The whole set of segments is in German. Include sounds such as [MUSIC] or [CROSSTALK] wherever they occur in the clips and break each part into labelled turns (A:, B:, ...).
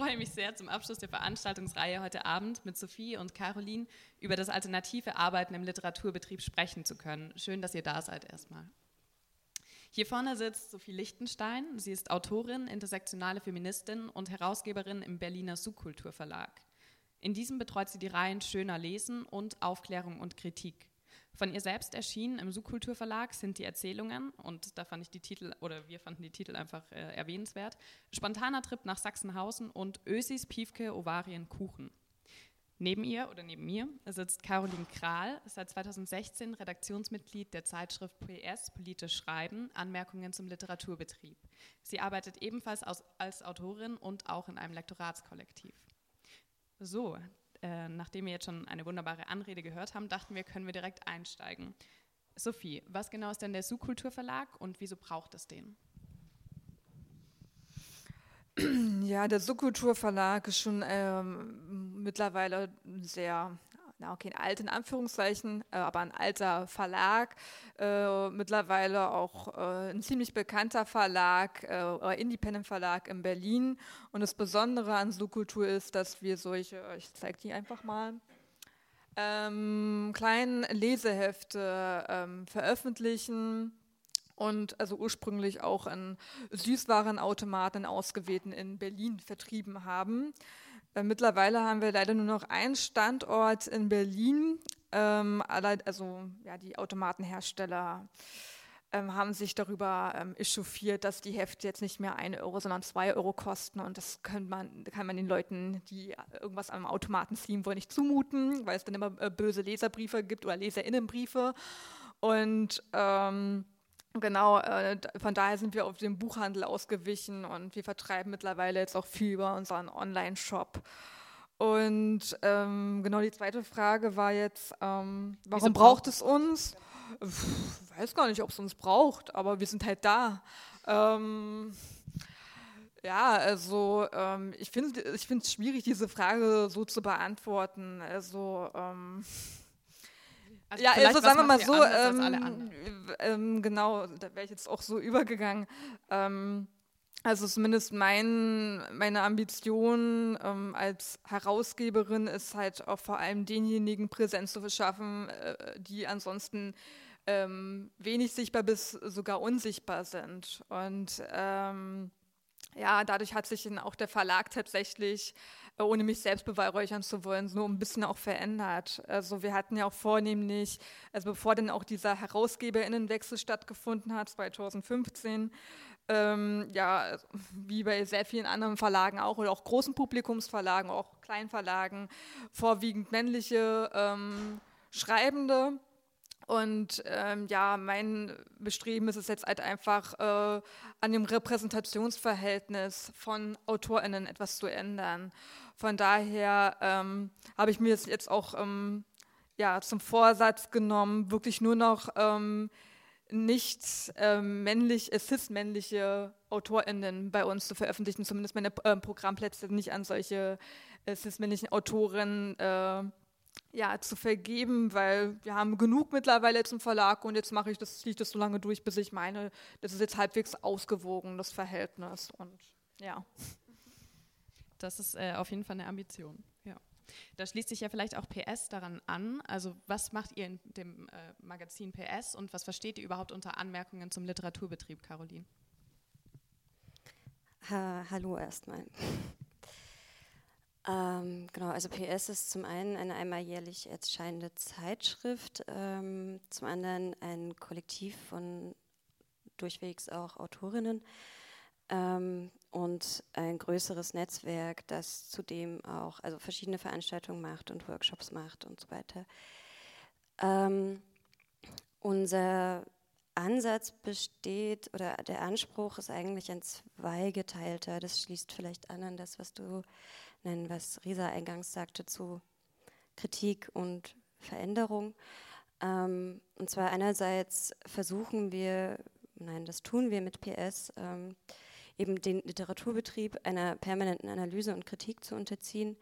A: freue mich sehr, zum Abschluss der Veranstaltungsreihe heute Abend mit Sophie und Caroline über das alternative Arbeiten im Literaturbetrieb sprechen zu können. Schön, dass ihr da seid erstmal. Hier vorne sitzt Sophie Lichtenstein. Sie ist Autorin, intersektionale Feministin und Herausgeberin im Berliner Subkulturverlag. In diesem betreut sie die Reihen Schöner Lesen und Aufklärung und Kritik. Von ihr selbst erschienen im Subkulturverlag sind die Erzählungen, und da fand ich die Titel, oder wir fanden die Titel einfach äh, erwähnenswert, Spontaner Trip nach Sachsenhausen und Ösis Piefke Ovarien Kuchen. Neben ihr oder neben mir sitzt Caroline Kral, seit 2016 Redaktionsmitglied der Zeitschrift PS Politisch Schreiben, Anmerkungen zum Literaturbetrieb. Sie arbeitet ebenfalls als, als Autorin und auch in einem Lektoratskollektiv. So, äh, nachdem wir jetzt schon eine wunderbare Anrede gehört haben, dachten wir, können wir direkt einsteigen. Sophie, was genau ist denn der Subkulturverlag und wieso braucht es den?
B: Ja, der Subkulturverlag ist schon ähm, mittlerweile sehr, na okay, alt in Anführungszeichen, äh, aber ein alter Verlag, äh, mittlerweile auch äh, ein ziemlich bekannter Verlag, äh, Independent-Verlag in Berlin. Und das Besondere an Subkultur ist, dass wir solche, ich zeige die einfach mal, ähm, kleinen Lesehefte ähm, veröffentlichen und also ursprünglich auch an Süßwarenautomaten ausgewählten in Berlin vertrieben haben. Äh, mittlerweile haben wir leider nur noch einen Standort in Berlin. Ähm, also ja, die Automatenhersteller ähm, haben sich darüber ähm, echauffiert, dass die Hefte jetzt nicht mehr 1 Euro, sondern 2 Euro kosten. Und das kann man, kann man den Leuten, die irgendwas am Automaten ziehen wollen, nicht zumuten, weil es dann immer äh, böse Leserbriefe gibt oder Leserinnenbriefe. Und ähm, Genau, äh, von daher sind wir auf den Buchhandel ausgewichen und wir vertreiben mittlerweile jetzt auch viel über unseren Online-Shop. Und ähm, genau die zweite Frage war jetzt, ähm, warum braucht es uns? Ich weiß gar nicht, ob es uns braucht, aber wir sind halt da. Ähm, ja, also ähm, ich finde es schwierig, diese Frage so zu beantworten. Also ähm, also ja, also sagen wir mal so, ähm, ähm, genau, da wäre ich jetzt auch so übergegangen. Ähm, also zumindest mein, meine Ambition ähm, als Herausgeberin ist halt auch vor allem denjenigen Präsenz zu verschaffen, äh, die ansonsten ähm, wenig sichtbar bis sogar unsichtbar sind. Und ähm, ja, dadurch hat sich auch der Verlag tatsächlich ohne mich selbst beweihräuchern zu wollen, so ein bisschen auch verändert. Also wir hatten ja auch vornehmlich, also bevor dann auch dieser Herausgeberinnenwechsel stattgefunden hat, 2015, ähm, ja, wie bei sehr vielen anderen Verlagen auch oder auch großen Publikumsverlagen, auch Kleinverlagen, vorwiegend männliche ähm, Schreibende. Und ähm, ja, mein Bestreben ist es jetzt halt einfach, äh, an dem Repräsentationsverhältnis von AutorInnen etwas zu ändern. Von daher ähm, habe ich mir das jetzt auch ähm, ja, zum Vorsatz genommen, wirklich nur noch ähm, nicht ähm, männlich, cis-männliche AutorInnen bei uns zu veröffentlichen, zumindest meine äh, Programmplätze nicht an solche äh, cis-männlichen Autoren äh, ja, zu vergeben, weil wir haben genug mittlerweile zum Verlag und jetzt mache ich das, ziehe ich das so lange durch, bis ich meine, das ist jetzt halbwegs ausgewogen, das Verhältnis. Und ja.
A: Das ist äh, auf jeden Fall eine Ambition. Ja. Da schließt sich ja vielleicht auch PS daran an. Also was macht ihr in dem äh, Magazin PS und was versteht ihr überhaupt unter Anmerkungen zum Literaturbetrieb, Caroline?
C: Ha, hallo erstmal. Ähm, genau, also PS ist zum einen eine einmal jährlich erscheinende Zeitschrift, ähm, zum anderen ein Kollektiv von durchwegs auch Autorinnen, ähm, und ein größeres Netzwerk, das zudem auch also verschiedene Veranstaltungen macht und Workshops macht und so weiter. Ähm, unser Ansatz besteht oder der Anspruch ist eigentlich ein zweigeteilter. Das schließt vielleicht an an das, was du nennen, was Risa eingangs sagte zu Kritik und Veränderung. Ähm, und zwar einerseits versuchen wir, nein, das tun wir mit PS. Ähm, eben den Literaturbetrieb einer permanenten Analyse und Kritik zu unterziehen.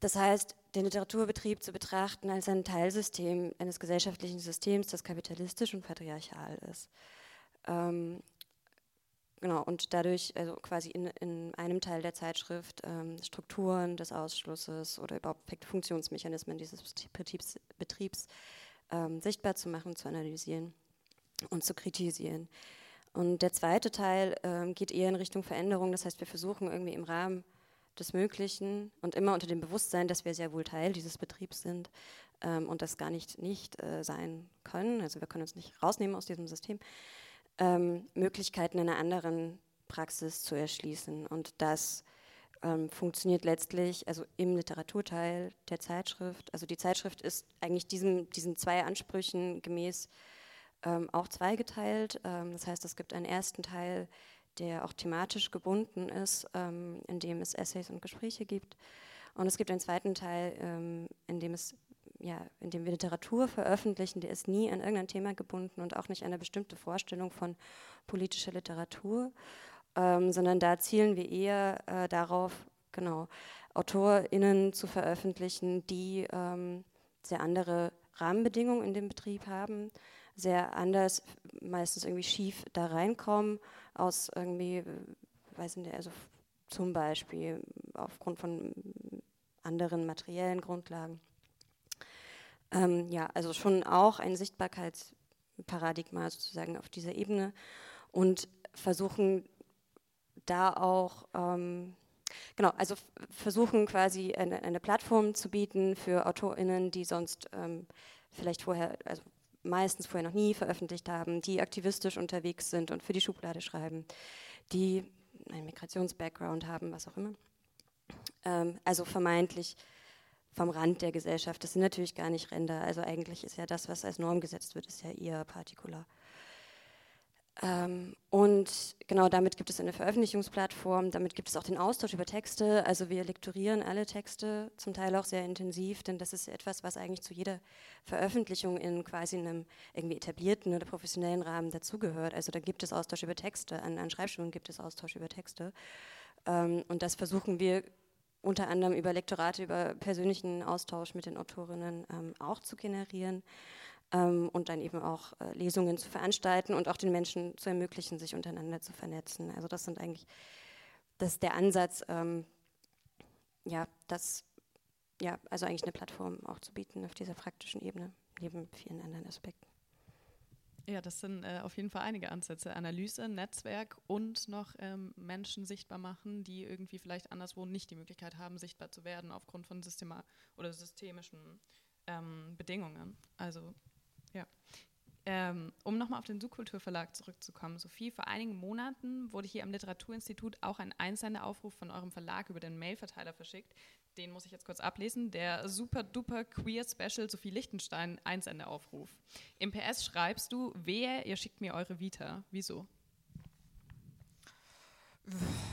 C: Das heißt, den Literaturbetrieb zu betrachten als ein Teilsystem eines gesellschaftlichen Systems, das kapitalistisch und patriarchal ist. Ähm, genau, und dadurch, also quasi in, in einem Teil der Zeitschrift, ähm, Strukturen des Ausschlusses oder überhaupt Funktionsmechanismen dieses Betriebs, Betriebs ähm, sichtbar zu machen, zu analysieren und zu kritisieren. Und der zweite Teil ähm, geht eher in Richtung Veränderung. Das heißt, wir versuchen irgendwie im Rahmen des Möglichen und immer unter dem Bewusstsein, dass wir sehr wohl Teil dieses Betriebs sind ähm, und das gar nicht nicht äh, sein können. Also wir können uns nicht rausnehmen aus diesem System. Ähm, Möglichkeiten in einer anderen Praxis zu erschließen. Und das ähm, funktioniert letztlich also im Literaturteil der Zeitschrift. Also die Zeitschrift ist eigentlich diesem, diesen zwei Ansprüchen gemäß ähm, auch zweigeteilt. Ähm, das heißt, es gibt einen ersten Teil, der auch thematisch gebunden ist, ähm, in dem es Essays und Gespräche gibt. Und es gibt einen zweiten Teil, ähm, in dem es ja, in dem wir Literatur veröffentlichen, der ist nie an irgendein Thema gebunden und auch nicht an eine bestimmte Vorstellung von politischer Literatur, ähm, sondern da zielen wir eher äh, darauf, genau, AutorInnen zu veröffentlichen, die ähm, sehr andere Rahmenbedingungen in dem Betrieb haben, sehr anders, meistens irgendwie schief da reinkommen, aus irgendwie, weiß nicht, also zum Beispiel aufgrund von anderen materiellen Grundlagen. Ähm, ja, also schon auch ein Sichtbarkeitsparadigma sozusagen auf dieser Ebene und versuchen da auch, ähm, genau, also versuchen quasi eine, eine, Plattform zu bieten für AutorInnen, die sonst ähm, vielleicht vorher, also meistens vorher noch nie veröffentlicht haben, die aktivistisch unterwegs sind und für die Schublade schreiben, die einen Migrations-Background haben, was auch immer. Ähm, also vermeintlich vom Rand der Gesellschaft. Das sind natürlich gar nicht Ränder. Also eigentlich ist ja das, was als Norm gesetzt wird, ist ja eher partikular. Ähm, und genau damit gibt es eine Veröffentlichungsplattform, damit gibt es auch den Austausch über Texte. Also wir lektorieren alle Texte, zum Teil auch sehr intensiv, denn das ist etwas, was eigentlich zu jeder Veröffentlichung in quasi einem irgendwie etablierten oder professionellen Rahmen dazugehört. Also da gibt es Austausch über Texte, an, an Schreibschulen gibt es Austausch über Texte. Ähm, und das versuchen wir unter anderem über Lektorate, über persönlichen Austausch mit den Autorinnen ähm, auch zu generieren ähm, und dann eben auch äh, Lesungen zu veranstalten und auch den Menschen zu ermöglichen, sich untereinander zu vernetzen. Also das sind eigentlich, das ist der Ansatz, ähm, ja, das, ja, also eigentlich eine Plattform auch zu bieten auf dieser praktischen Ebene, neben vielen anderen Aspekten.
A: Ja, das sind äh, auf jeden Fall einige Ansätze. Analyse, Netzwerk und noch ähm, Menschen sichtbar machen, die irgendwie vielleicht anderswo nicht die Möglichkeit haben, sichtbar zu werden aufgrund von Systema oder systemischen ähm, Bedingungen. Also ja. Ähm, um nochmal auf den Subkulturverlag zurückzukommen, Sophie, vor einigen Monaten wurde hier am Literaturinstitut auch ein Einsenderaufruf von eurem Verlag über den Mailverteiler verschickt. Den muss ich jetzt kurz ablesen. Der super duper queer Special Sophie Lichtenstein Einsenderaufruf. Im PS schreibst du, wehe, ihr schickt mir eure Vita. Wieso?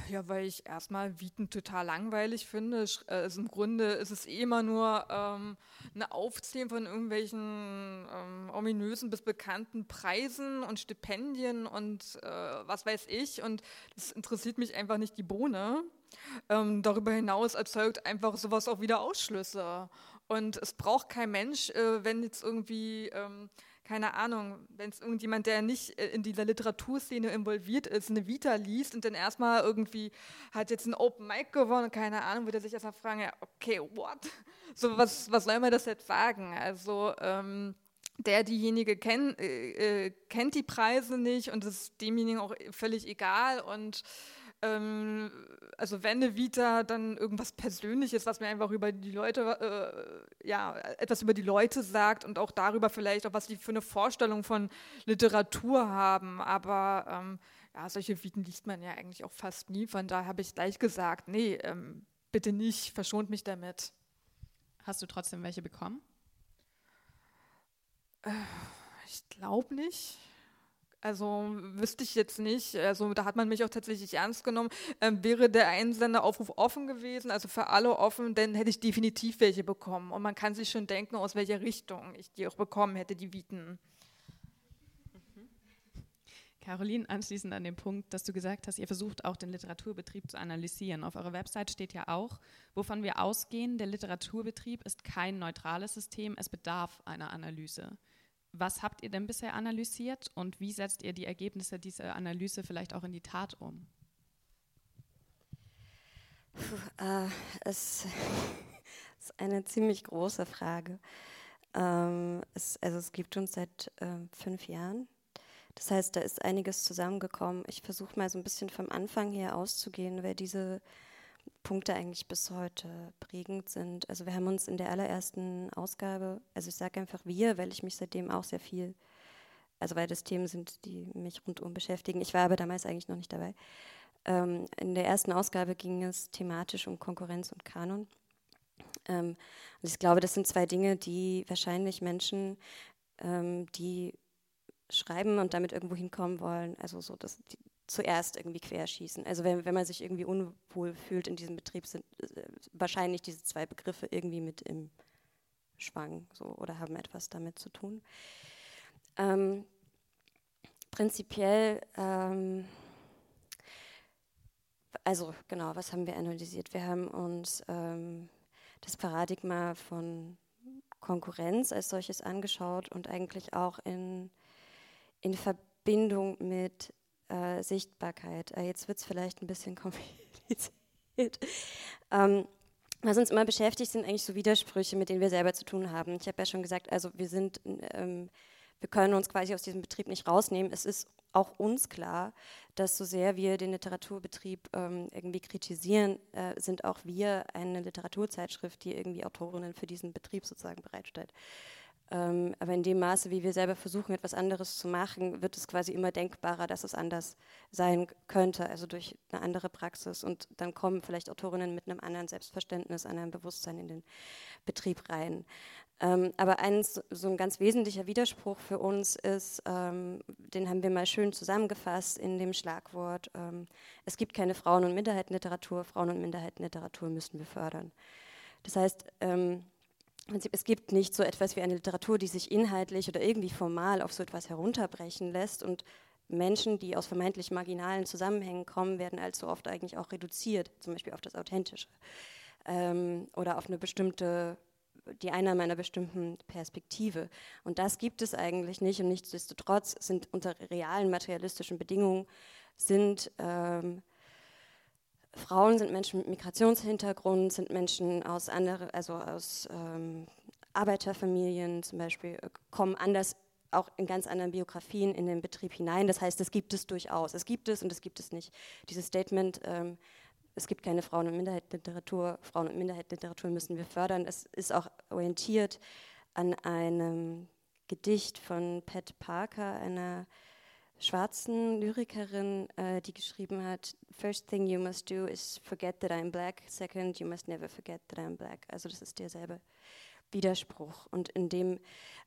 B: Ja, weil ich erstmal Wieten total langweilig finde. Also Im Grunde ist es eh immer nur ähm, eine Aufzählung von irgendwelchen ähm, ominösen bis bekannten Preisen und Stipendien und äh, was weiß ich. Und das interessiert mich einfach nicht die Bohne. Ähm, darüber hinaus erzeugt einfach sowas auch wieder Ausschlüsse. Und es braucht kein Mensch, äh, wenn jetzt irgendwie ähm, keine Ahnung, wenn es irgendjemand, der nicht äh, in dieser Literaturszene involviert ist, eine Vita liest und dann erstmal irgendwie hat jetzt ein Open Mic gewonnen, keine Ahnung, würde er sich erstmal fragen, ja, okay, what? [LAUGHS] So, was, was soll man das jetzt sagen? Also, ähm, der, diejenige kenn, äh, äh, kennt die Preise nicht und es ist demjenigen auch völlig egal und ähm, also wenn eine Vita dann irgendwas Persönliches, was mir einfach über die Leute, äh, ja, etwas über die Leute sagt und auch darüber vielleicht auch, was die für eine Vorstellung von Literatur haben. Aber ähm, ja, solche Viten liest man ja eigentlich auch fast nie. Von daher habe ich gleich gesagt, nee, ähm, bitte nicht, verschont mich damit.
A: Hast du trotzdem welche bekommen?
B: Äh, ich glaube nicht. Also wüsste ich jetzt nicht. Also da hat man mich auch tatsächlich ernst genommen. Ähm, wäre der Einsenderaufruf offen gewesen, also für alle offen, dann hätte ich definitiv welche bekommen. Und man kann sich schon denken, aus welcher Richtung ich die auch bekommen hätte, die Viten.
A: Mhm. Caroline, anschließend an den Punkt, dass du gesagt hast, ihr versucht auch den Literaturbetrieb zu analysieren. Auf eurer Website steht ja auch, wovon wir ausgehen, der Literaturbetrieb ist kein neutrales System, es bedarf einer Analyse. Was habt ihr denn bisher analysiert und wie setzt ihr die Ergebnisse dieser Analyse vielleicht auch in die Tat um?
C: Puh, äh, es [LAUGHS] ist eine ziemlich große Frage. Ähm, es, also es gibt uns seit äh, fünf Jahren. Das heißt, da ist einiges zusammengekommen. Ich versuche mal so ein bisschen vom Anfang her auszugehen, weil diese Punkte eigentlich bis heute prägend sind. Also wir haben uns in der allerersten Ausgabe, also ich sage einfach wir, weil ich mich seitdem auch sehr viel, also weil das Themen sind, die mich rundum beschäftigen. Ich war aber damals eigentlich noch nicht dabei. Ähm, in der ersten Ausgabe ging es thematisch um Konkurrenz und Kanon. Ähm, und ich glaube, das sind zwei Dinge, die wahrscheinlich Menschen, ähm, die schreiben und damit irgendwo hinkommen wollen, also so, dass die zuerst irgendwie querschießen. Also wenn, wenn man sich irgendwie unwohl fühlt in diesem Betrieb, sind äh, wahrscheinlich diese zwei Begriffe irgendwie mit im Schwang so, oder haben etwas damit zu tun. Ähm, prinzipiell, ähm, also genau, was haben wir analysiert? Wir haben uns ähm, das Paradigma von Konkurrenz als solches angeschaut und eigentlich auch in, in Verbindung mit äh, Sichtbarkeit. Äh, jetzt wird es vielleicht ein bisschen [LAUGHS] kompliziert. Ähm, was uns immer beschäftigt, sind eigentlich so Widersprüche, mit denen wir selber zu tun haben. Ich habe ja schon gesagt, also wir sind, ähm, wir können uns quasi aus diesem Betrieb nicht rausnehmen. Es ist auch uns klar, dass so sehr wir den Literaturbetrieb ähm, irgendwie kritisieren, äh, sind auch wir eine Literaturzeitschrift, die irgendwie Autorinnen für diesen Betrieb sozusagen bereitstellt. Ähm, aber in dem Maße, wie wir selber versuchen, etwas anderes zu machen, wird es quasi immer denkbarer, dass es anders sein könnte, also durch eine andere Praxis. Und dann kommen vielleicht Autorinnen mit einem anderen Selbstverständnis, einem Bewusstsein in den Betrieb rein. Ähm, aber eins, so ein ganz wesentlicher Widerspruch für uns ist, ähm, den haben wir mal schön zusammengefasst in dem Schlagwort, ähm, es gibt keine Frauen- und Minderheitenliteratur, Frauen- und Minderheitenliteratur müssen wir fördern. Das heißt, ähm, es gibt nicht so etwas wie eine Literatur, die sich inhaltlich oder irgendwie formal auf so etwas herunterbrechen lässt. Und Menschen, die aus vermeintlich marginalen Zusammenhängen kommen, werden allzu oft eigentlich auch reduziert, zum Beispiel auf das Authentische. Ähm, oder auf eine bestimmte, die Einnahme einer bestimmten Perspektive. Und das gibt es eigentlich nicht. Und nichtsdestotrotz sind unter realen materialistischen Bedingungen sind ähm, Frauen sind Menschen mit Migrationshintergrund, sind Menschen aus andere, also aus ähm, Arbeiterfamilien zum Beispiel, äh, kommen anders auch in ganz anderen Biografien in den Betrieb hinein. Das heißt, das gibt es durchaus. Es gibt es und es gibt es nicht. Dieses Statement, ähm, es gibt keine Frauen- und Minderheitenliteratur, Frauen- und Minderheitenliteratur müssen wir fördern, es ist auch orientiert an einem Gedicht von Pat Parker, einer schwarzen Lyrikerin, äh, die geschrieben hat, First thing you must do is forget that I'm black, second you must never forget that I'm black. Also das ist derselbe Widerspruch. Und in dem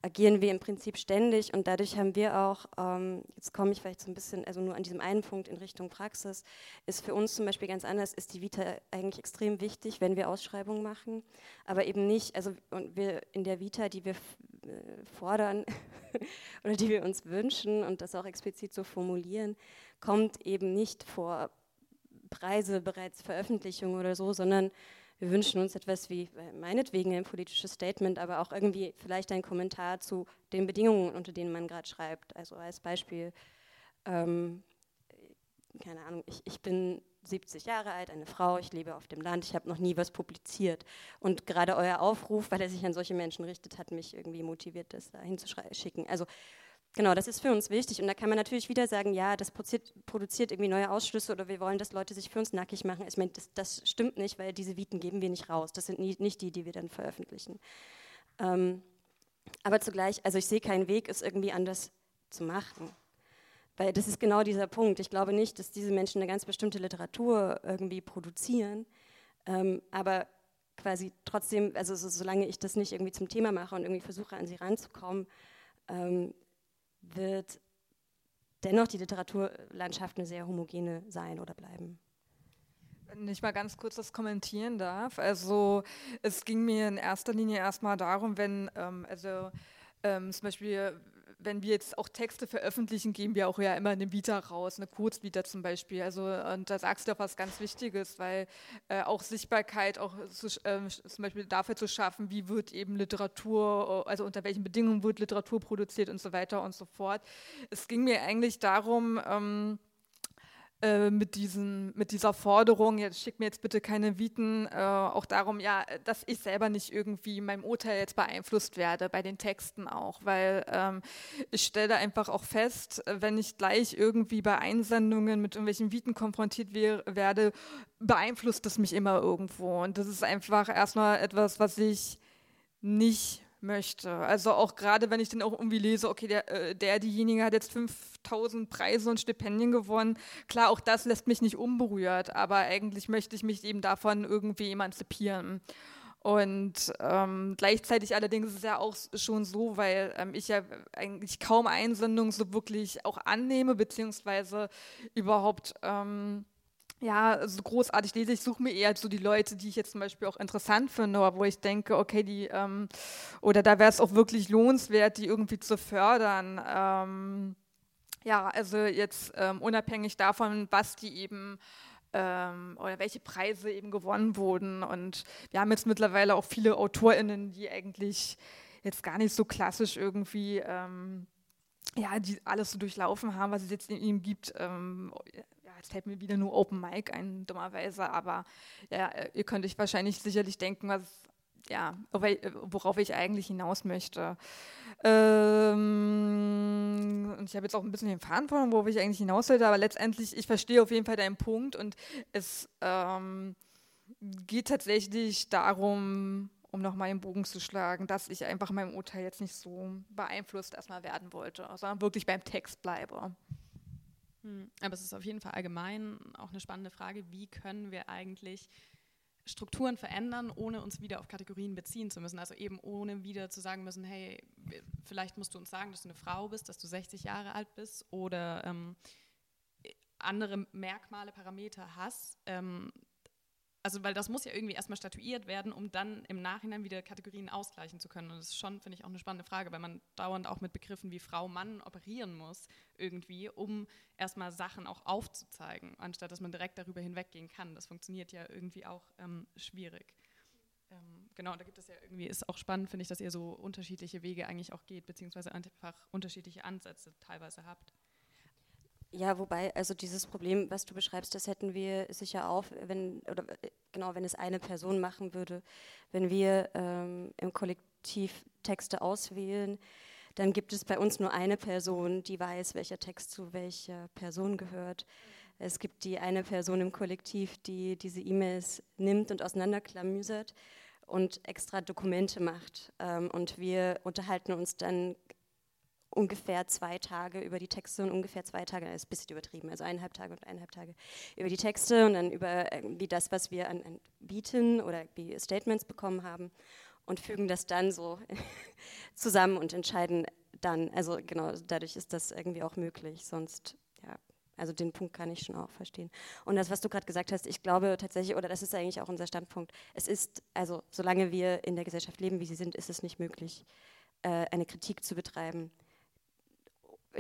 C: agieren wir im Prinzip ständig. Und dadurch haben wir auch, ähm, jetzt komme ich vielleicht so ein bisschen, also nur an diesem einen Punkt in Richtung Praxis, ist für uns zum Beispiel ganz anders, ist die Vita eigentlich extrem wichtig, wenn wir Ausschreibungen machen, aber eben nicht, also und wir in der Vita, die wir äh, fordern [LAUGHS] oder die wir uns wünschen und das auch explizit so formulieren, kommt eben nicht vor Preise bereits Veröffentlichung oder so, sondern wir wünschen uns etwas wie äh, meinetwegen ein politisches Statement, aber auch irgendwie vielleicht ein Kommentar zu den Bedingungen, unter denen man gerade schreibt. Also als Beispiel, ähm, keine Ahnung, ich, ich bin 70 Jahre alt, eine Frau, ich lebe auf dem Land, ich habe noch nie was publiziert. Und gerade euer Aufruf, weil er sich an solche Menschen richtet, hat mich irgendwie motiviert, das da hinzuschicken. Also genau, das ist für uns wichtig. Und da kann man natürlich wieder sagen, ja, das produziert irgendwie neue Ausschlüsse oder wir wollen, dass Leute sich für uns nackig machen. Ich meine, das, das stimmt nicht, weil diese Viten geben wir nicht raus. Das sind nie, nicht die, die wir dann veröffentlichen. Ähm, aber zugleich, also ich sehe keinen Weg, es irgendwie anders zu machen. Weil das ist genau dieser Punkt. Ich glaube nicht, dass diese Menschen eine ganz bestimmte Literatur irgendwie produzieren, ähm, aber quasi trotzdem, also so, solange ich das nicht irgendwie zum Thema mache und irgendwie versuche, an sie ranzukommen, ähm, wird dennoch die Literaturlandschaft eine sehr homogene sein oder bleiben.
B: Wenn ich mal ganz kurz das kommentieren darf. Also es ging mir in erster Linie erstmal darum, wenn, ähm, also ähm, zum Beispiel wenn wir jetzt auch Texte veröffentlichen, geben wir auch ja immer eine Vita raus, eine Kurzvita zum Beispiel. Also und da sagst du auch was ganz Wichtiges, weil äh, auch Sichtbarkeit auch zu, äh, zum Beispiel dafür zu schaffen, wie wird eben Literatur, also unter welchen Bedingungen wird Literatur produziert und so weiter und so fort. Es ging mir eigentlich darum, ähm, äh, mit, diesen, mit dieser Forderung, jetzt schick mir jetzt bitte keine Viten, äh, auch darum, ja, dass ich selber nicht irgendwie in meinem Urteil jetzt beeinflusst werde, bei den Texten auch, weil ähm, ich stelle einfach auch fest, wenn ich gleich irgendwie bei Einsendungen mit irgendwelchen Viten konfrontiert werde, beeinflusst das mich immer irgendwo. Und das ist einfach erstmal etwas, was ich nicht möchte. Also auch gerade, wenn ich dann auch irgendwie lese, okay, der, äh, der, diejenige hat jetzt 5000 Preise und Stipendien gewonnen. Klar, auch das lässt mich nicht unberührt, aber eigentlich möchte ich mich eben davon irgendwie emanzipieren. Und ähm, gleichzeitig allerdings ist es ja auch schon so, weil ähm, ich ja eigentlich kaum Einsendungen so wirklich auch annehme, beziehungsweise überhaupt ähm, ja, so großartig lese. Ich suche mir eher so die Leute, die ich jetzt zum Beispiel auch interessant finde, oder wo ich denke, okay, die, ähm, oder da wäre es auch wirklich lohnenswert, die irgendwie zu fördern. Ähm, ja, also jetzt ähm, unabhängig davon, was die eben ähm, oder welche Preise eben gewonnen wurden. Und wir haben jetzt mittlerweile auch viele AutorInnen, die eigentlich jetzt gar nicht so klassisch irgendwie ähm, ja, die alles so durchlaufen haben, was es jetzt in ihm gibt. Ähm, jetzt fällt mir wieder nur Open Mic ein, dummerweise, aber ja, ihr könnt euch wahrscheinlich sicherlich denken, was, ja, worauf ich eigentlich hinaus möchte. Ähm, ich habe jetzt auch ein bisschen den Faden von, worauf ich eigentlich hinaus will, aber letztendlich, ich verstehe auf jeden Fall deinen Punkt und es ähm, geht tatsächlich darum, um nochmal den Bogen zu schlagen, dass ich einfach meinem Urteil jetzt nicht so beeinflusst erstmal werden wollte, sondern wirklich beim Text bleibe.
A: Hm, aber es ist auf jeden Fall allgemein auch eine spannende Frage, wie können wir eigentlich Strukturen verändern, ohne uns wieder auf Kategorien beziehen zu müssen. Also eben ohne wieder zu sagen müssen, hey, vielleicht musst du uns sagen, dass du eine Frau bist, dass du 60 Jahre alt bist oder ähm, andere Merkmale, Parameter hast, ähm, also weil das muss ja irgendwie erstmal statuiert werden, um dann im Nachhinein wieder Kategorien ausgleichen zu können. Und das ist schon, finde ich, auch eine spannende Frage, weil man dauernd auch mit Begriffen wie Frau, Mann operieren muss, irgendwie, um erstmal Sachen auch aufzuzeigen, anstatt dass man direkt darüber hinweggehen kann. Das funktioniert ja irgendwie auch ähm, schwierig. Ähm, genau, da gibt es ja irgendwie, ist auch spannend, finde ich, dass ihr so unterschiedliche Wege eigentlich auch geht, beziehungsweise einfach unterschiedliche Ansätze teilweise habt.
C: Ja, wobei, also dieses Problem, was du beschreibst, das hätten wir sicher auch, wenn, oder äh, genau, wenn es eine Person machen würde. Wenn wir ähm, im Kollektiv Texte auswählen, dann gibt es bei uns nur eine Person, die weiß, welcher Text zu welcher Person gehört. Es gibt die eine Person im Kollektiv, die diese E-Mails nimmt und auseinanderklamüsert und extra Dokumente macht. Ähm, und wir unterhalten uns dann ungefähr zwei Tage über die Texte und ungefähr zwei Tage, das ist ein bisschen übertrieben, also eineinhalb Tage und eineinhalb Tage über die Texte und dann über irgendwie das, was wir an, an Bieten oder wie Statements bekommen haben und fügen das dann so [LAUGHS] zusammen und entscheiden dann, also genau, dadurch ist das irgendwie auch möglich, sonst, ja, also den Punkt kann ich schon auch verstehen. Und das, was du gerade gesagt hast, ich glaube tatsächlich, oder das ist eigentlich auch unser Standpunkt, es ist, also solange wir in der Gesellschaft leben, wie sie sind, ist es nicht möglich, äh, eine Kritik zu betreiben,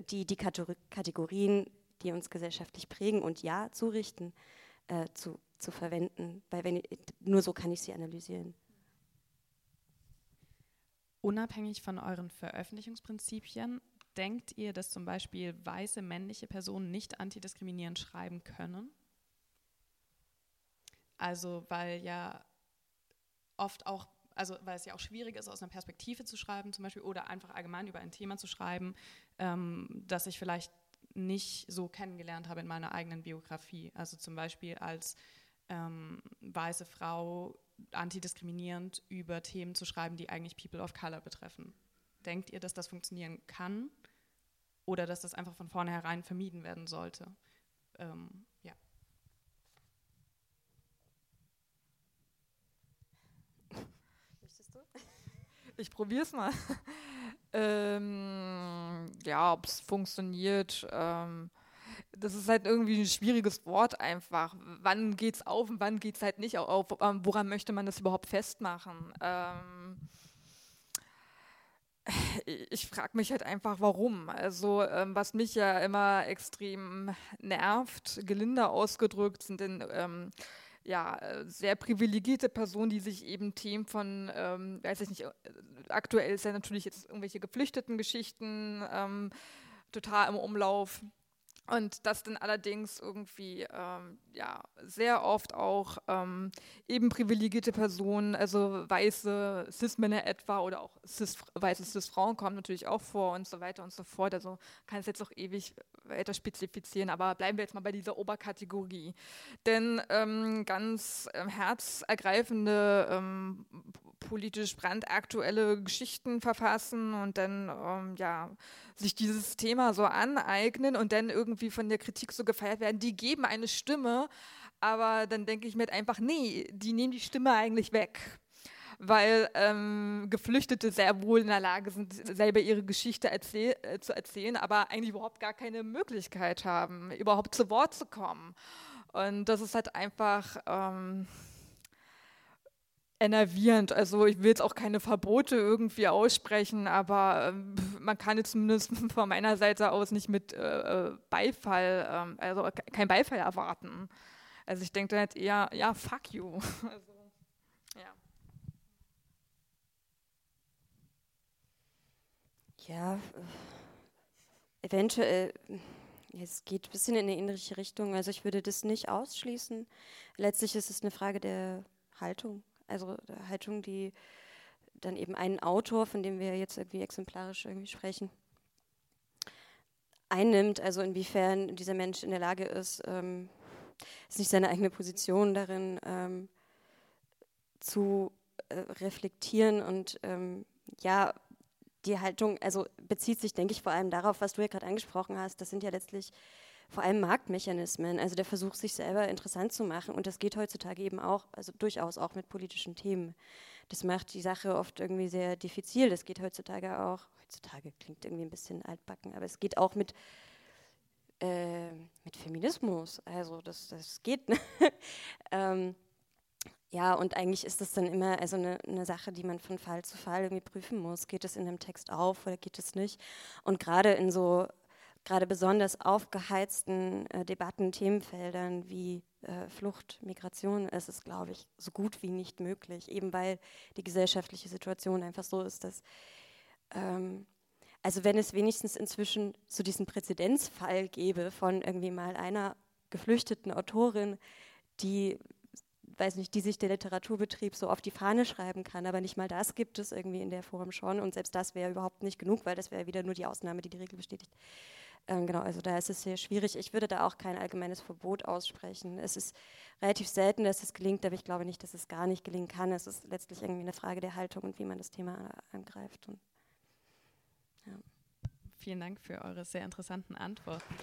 C: die, die Kategorien, die uns gesellschaftlich prägen und ja, zurichten, äh, zu, zu verwenden, weil wenn, nur so kann ich sie analysieren.
A: Unabhängig von euren Veröffentlichungsprinzipien, denkt ihr, dass zum Beispiel weiße männliche Personen nicht antidiskriminierend schreiben können? Also weil ja oft auch also weil es ja auch schwierig ist, aus einer Perspektive zu schreiben zum Beispiel oder einfach allgemein über ein Thema zu schreiben, ähm, das ich vielleicht nicht so kennengelernt habe in meiner eigenen Biografie. Also zum Beispiel als ähm, weiße Frau antidiskriminierend über Themen zu schreiben, die eigentlich People of Color betreffen. Denkt ihr, dass das funktionieren kann oder dass das einfach von vornherein vermieden werden sollte? Ähm, ja.
B: Ich probiere es mal. Ähm, ja, ob es funktioniert. Ähm, das ist halt irgendwie ein schwieriges Wort einfach. Wann geht es auf und wann geht es halt nicht auf? Woran möchte man das überhaupt festmachen? Ähm, ich frage mich halt einfach, warum. Also, ähm, was mich ja immer extrem nervt, gelinde ausgedrückt, sind denn ähm, ja, sehr privilegierte Personen, die sich eben Themen von, ähm, weiß ich nicht, äh, aktuell ist ja natürlich jetzt irgendwelche geflüchteten Geschichten ähm, total im Umlauf und das dann allerdings irgendwie ähm, ja, sehr oft auch ähm, eben privilegierte Personen, also weiße Cis-Männer etwa oder auch Cis, weiße Cis-Frauen kommen natürlich auch vor und so weiter und so fort. Also kann es jetzt auch ewig weiter spezifizieren, aber bleiben wir jetzt mal bei dieser Oberkategorie. Denn ähm, ganz ähm, herzergreifende ähm, politisch brandaktuelle Geschichten verfassen und dann ähm, ja, sich dieses Thema so aneignen und dann irgendwie von der Kritik so gefeiert werden, die geben eine Stimme, aber dann denke ich mir halt einfach, nee, die nehmen die Stimme eigentlich weg. Weil ähm, Geflüchtete sehr wohl in der Lage sind, selber ihre Geschichte erzähl äh, zu erzählen, aber eigentlich überhaupt gar keine Möglichkeit haben, überhaupt zu Wort zu kommen. Und das ist halt einfach, ähm, enervierend. Also ich will jetzt auch keine Verbote irgendwie aussprechen, aber äh, man kann jetzt zumindest [LAUGHS] von meiner Seite aus nicht mit äh, äh Beifall, äh, also kein Beifall erwarten. Also ich denke dann halt eher, ja, fuck you. [LAUGHS] Also,
C: ja. Ja, eventuell, es geht ein bisschen in eine ähnliche Richtung. Also ich würde das nicht ausschließen. Letztlich ist es eine Frage der Haltung also Haltung, die dann eben einen Autor, von dem wir jetzt irgendwie exemplarisch irgendwie sprechen, einnimmt, also inwiefern dieser Mensch in der Lage ist, ähm, ist nicht seine eigene Position darin ähm, zu äh, reflektieren und ähm, ja, die Haltung, also bezieht sich, denke ich, vor allem darauf, was du ja gerade angesprochen hast, das sind ja letztlich vor allem Marktmechanismen, also der Versuch, sich selber interessant zu machen. Und das geht heutzutage eben auch, also durchaus auch mit politischen Themen. Das macht die Sache oft irgendwie sehr diffizil. Das geht heutzutage auch, heutzutage klingt irgendwie ein bisschen altbacken, aber es geht auch mit, äh, mit Feminismus. Also das, das geht. Ne? [LAUGHS] ähm, ja, und eigentlich ist das dann immer also eine, eine, Sache, die man von Fall zu Fall irgendwie prüfen muss. Geht es in dem Text auf oder geht es nicht? Und gerade in so gerade besonders aufgeheizten äh, Debatten, Themenfeldern wie äh, Flucht, Migration ist es, glaube ich, so gut wie nicht möglich, eben weil die gesellschaftliche Situation einfach so ist, dass, ähm, also wenn es wenigstens inzwischen so diesen Präzedenzfall gäbe von irgendwie mal einer geflüchteten Autorin, die weiß nicht, die sich der Literaturbetrieb so auf die Fahne schreiben kann, aber nicht mal das gibt es irgendwie in der Form schon und selbst das wäre überhaupt nicht genug, weil das wäre wieder nur die Ausnahme, die die Regel bestätigt. Ähm, genau, also da ist es sehr schwierig. Ich würde da auch kein allgemeines Verbot aussprechen. Es ist relativ selten, dass es gelingt, aber ich glaube nicht, dass es gar nicht gelingen kann. Es ist letztlich irgendwie eine Frage der Haltung und wie man das Thema angreift. Und,
A: ja. Vielen Dank für eure sehr interessanten Antworten.